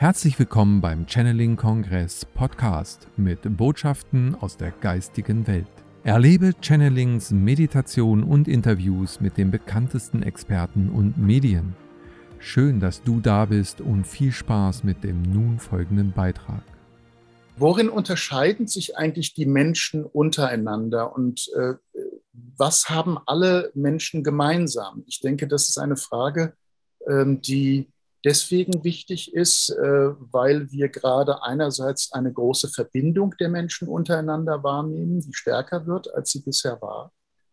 Herzlich willkommen beim Channeling Kongress Podcast mit Botschaften aus der geistigen Welt. Erlebe Channelings, Meditation und Interviews mit den bekanntesten Experten und Medien. Schön, dass du da bist und viel Spaß mit dem nun folgenden Beitrag. Worin unterscheiden sich eigentlich die Menschen untereinander und äh, was haben alle Menschen gemeinsam? Ich denke, das ist eine Frage, ähm, die deswegen wichtig ist, äh, weil wir gerade einerseits eine große Verbindung der Menschen untereinander wahrnehmen, die stärker wird, als sie bisher war.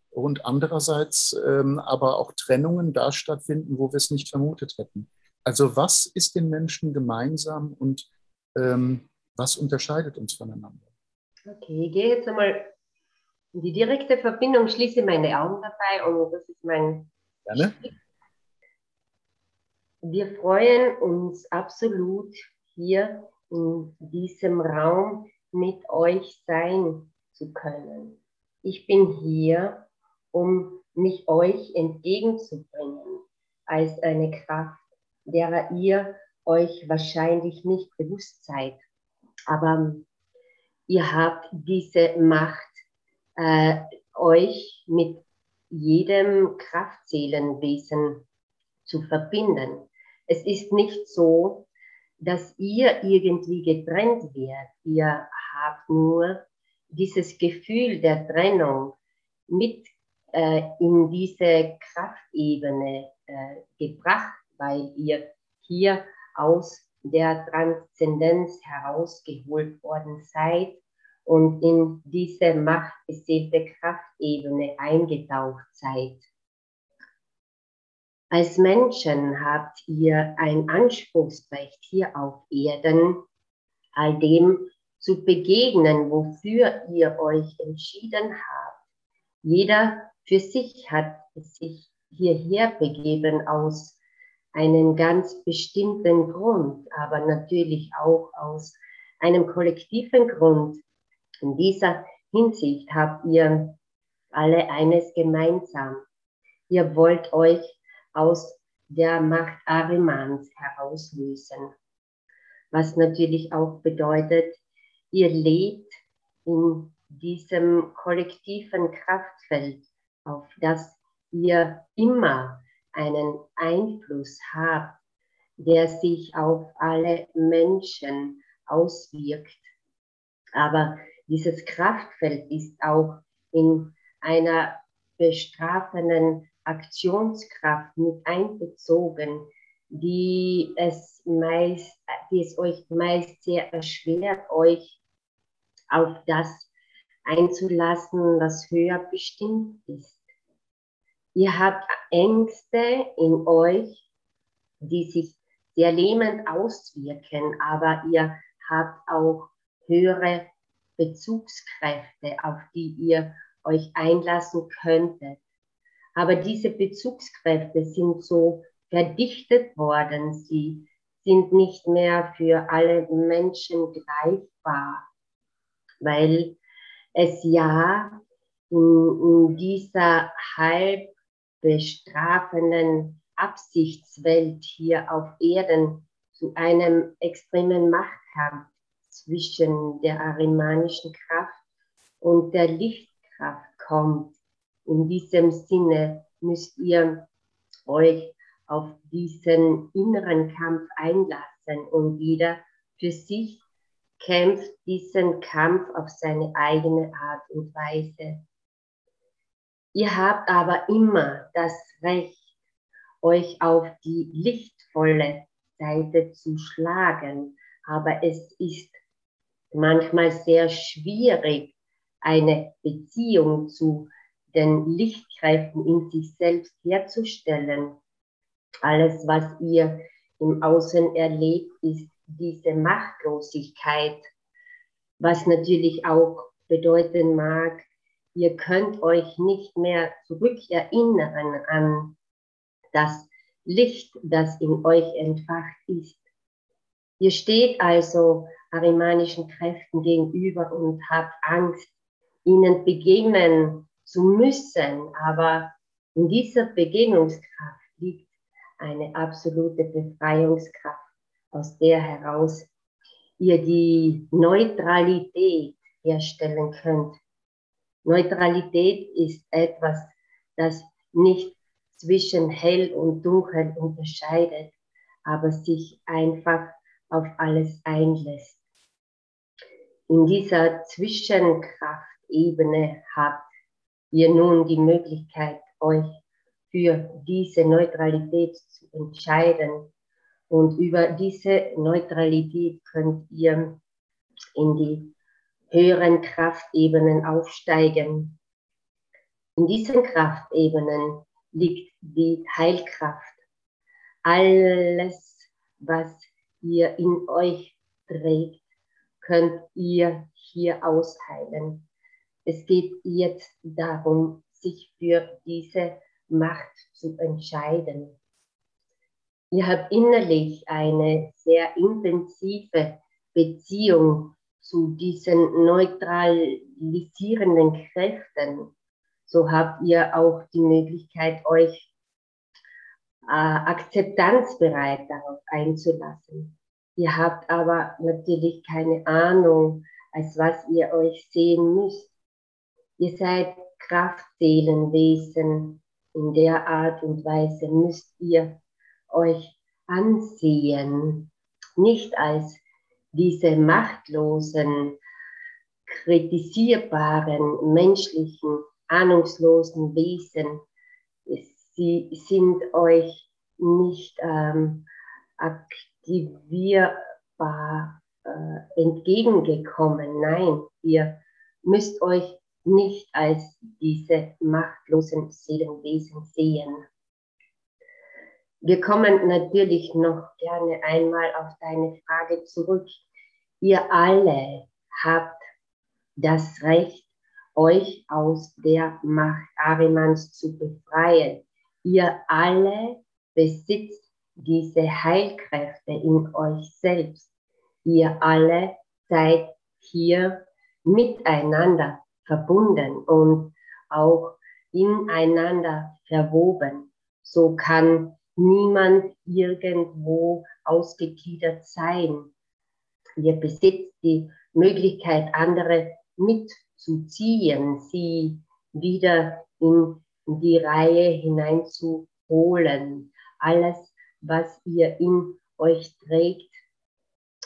Und andererseits ähm, aber auch Trennungen da stattfinden, wo wir es nicht vermutet hätten. Also was ist den Menschen gemeinsam und ähm, was unterscheidet uns voneinander? Okay, ich gehe jetzt einmal in die direkte Verbindung, schließe meine Augen dabei und das ist mein. Gerne. Wir freuen uns absolut hier in diesem Raum mit euch sein zu können. Ich bin hier, um mich euch entgegenzubringen als eine Kraft, derer ihr euch wahrscheinlich nicht bewusst seid. Aber ihr habt diese Macht, äh, euch mit jedem Kraftseelenwesen zu verbinden. Es ist nicht so, dass ihr irgendwie getrennt werdet. Ihr habt nur dieses Gefühl der Trennung mit äh, in diese Kraftebene äh, gebracht, weil ihr hier aus der Transzendenz herausgeholt worden seid und in diese machtbeseelte Kraftebene eingetaucht seid. Als Menschen habt ihr ein Anspruchsrecht hier auf Erden, all dem zu begegnen, wofür ihr euch entschieden habt. Jeder für sich hat sich hierher begeben aus einen ganz bestimmten Grund, aber natürlich auch aus einem kollektiven Grund. In dieser Hinsicht habt ihr alle eines gemeinsam. Ihr wollt euch aus der Macht Arimans herauslösen. Was natürlich auch bedeutet, ihr lebt in diesem kollektiven Kraftfeld, auf das ihr immer einen Einfluss habt, der sich auf alle Menschen auswirkt. Aber dieses Kraftfeld ist auch in einer bestrafenden Aktionskraft mit einbezogen, die es meist, die es euch meist sehr erschwert, euch auf das einzulassen, was höher bestimmt ist. Ihr habt Ängste in euch, die sich sehr lähmend auswirken, aber ihr habt auch höhere Bezugskräfte, auf die ihr euch einlassen könntet. Aber diese Bezugskräfte sind so verdichtet worden, sie sind nicht mehr für alle Menschen greifbar, weil es ja in, in dieser halb bestrafenden Absichtswelt hier auf Erden zu einem extremen Machtkampf zwischen der arimanischen Kraft und der Lichtkraft kommt. In diesem Sinne müsst ihr euch auf diesen inneren Kampf einlassen und jeder für sich kämpft diesen Kampf auf seine eigene Art und Weise. Ihr habt aber immer das Recht, euch auf die lichtvolle Seite zu schlagen. Aber es ist manchmal sehr schwierig, eine Beziehung zu den Lichtkräften in sich selbst herzustellen. Alles, was ihr im Außen erlebt, ist diese Machtlosigkeit, was natürlich auch bedeuten mag, ihr könnt euch nicht mehr zurückerinnern an das Licht, das in euch entfacht ist. Ihr steht also arimanischen Kräften gegenüber und habt Angst, ihnen begegnen zu müssen. Aber in dieser Begegnungskraft liegt eine absolute Befreiungskraft, aus der heraus ihr die Neutralität herstellen könnt. Neutralität ist etwas, das nicht zwischen hell und dunkel unterscheidet, aber sich einfach auf alles einlässt. In dieser Zwischenkraftebene habt ihr nun die Möglichkeit, euch für diese Neutralität zu entscheiden. Und über diese Neutralität könnt ihr in die höheren Kraftebenen aufsteigen. In diesen Kraftebenen liegt die Heilkraft. Alles, was ihr in euch trägt, könnt ihr hier ausheilen. Es geht jetzt darum, sich für diese Macht zu entscheiden. Ihr habt innerlich eine sehr intensive Beziehung zu diesen neutralisierenden Kräften. So habt ihr auch die Möglichkeit, euch äh, akzeptanzbereit darauf einzulassen. Ihr habt aber natürlich keine Ahnung, als was ihr euch sehen müsst. Ihr seid Kraftseelenwesen. In der Art und Weise müsst ihr euch ansehen, nicht als diese machtlosen, kritisierbaren, menschlichen, ahnungslosen Wesen. Sie sind euch nicht ähm, aktivierbar äh, entgegengekommen. Nein, ihr müsst euch nicht als diese machtlosen Seelenwesen sehen. Wir kommen natürlich noch gerne einmal auf deine Frage zurück. Ihr alle habt das Recht, euch aus der Macht Arimans zu befreien. Ihr alle besitzt diese Heilkräfte in euch selbst. Ihr alle seid hier miteinander verbunden und auch ineinander verwoben. So kann niemand irgendwo ausgegliedert sein. Ihr besitzt die Möglichkeit, andere mitzuziehen, sie wieder in die Reihe hineinzuholen. Alles, was ihr in euch trägt,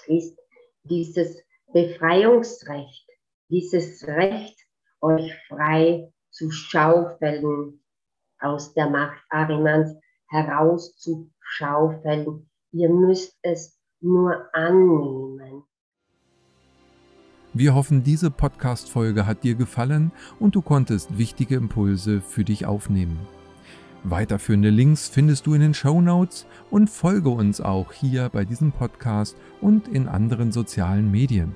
ist dieses Befreiungsrecht, dieses Recht, euch frei zu schaufeln, aus der Macht Arimans herauszuschaufeln. Ihr müsst es nur annehmen. Wir hoffen, diese Podcast-Folge hat dir gefallen und du konntest wichtige Impulse für dich aufnehmen. Weiterführende Links findest du in den Show Notes und folge uns auch hier bei diesem Podcast und in anderen sozialen Medien.